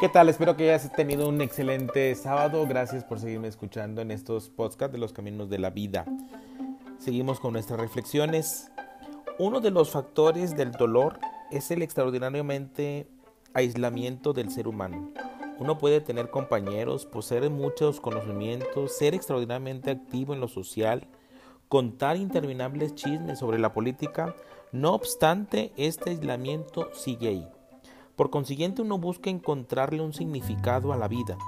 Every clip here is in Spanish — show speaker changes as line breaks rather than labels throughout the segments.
¿Qué tal? Espero que hayas tenido un excelente sábado. Gracias por seguirme escuchando en estos podcasts de los caminos de la vida. Seguimos con nuestras reflexiones. Uno de los factores del dolor es el extraordinariamente aislamiento del ser humano. Uno puede tener compañeros, poseer muchos conocimientos, ser extraordinariamente activo en lo social, contar interminables chismes sobre la política. No obstante, este aislamiento sigue ahí. Por consiguiente, uno busca encontrarle un significado a la vida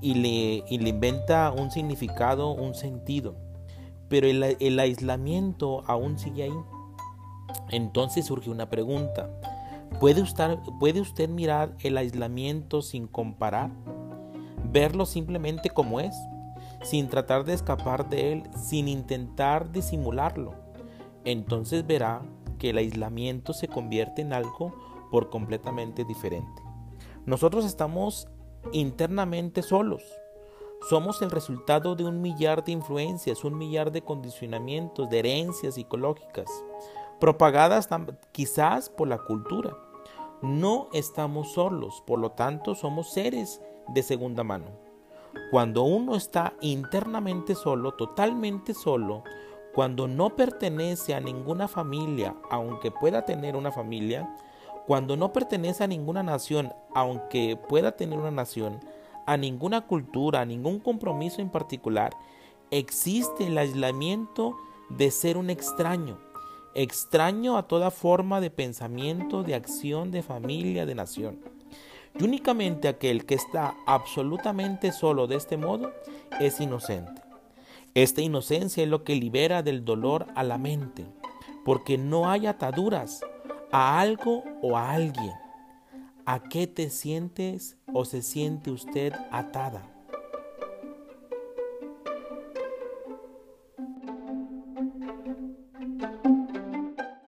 y le, inventa un significado, un sentido. Pero el, aislamiento aún sigue ahí. Entonces surge una pregunta. ¿Puede usted, ¿Puede usted mirar el aislamiento sin comparar? ¿Verlo simplemente como es? Sin tratar de escapar de él, sin intentar disimularlo. Entonces verá que el aislamiento se convierte en algo por completamente diferente. Nosotros estamos internamente solos. Somos el resultado de un millar de influencias, un millar de condicionamientos, de herencias psicológicas, propagadas quizás por la cultura. No estamos solos, por lo tanto somos seres de segunda mano. Cuando uno está internamente solo, totalmente solo, cuando no pertenece a ninguna familia, aunque pueda tener una familia, cuando no pertenece a ninguna nación, aunque pueda tener una nación, a ninguna cultura, a ningún compromiso en particular, existe el aislamiento de ser un extraño, extraño a toda forma de pensamiento, de acción, de familia, de nación. Y únicamente aquel que está absolutamente solo de este modo es inocente. Esta inocencia es lo que libera del dolor a la mente, porque no hay ataduras, a algo o a alguien. ¿A qué te sientes o se siente usted atada?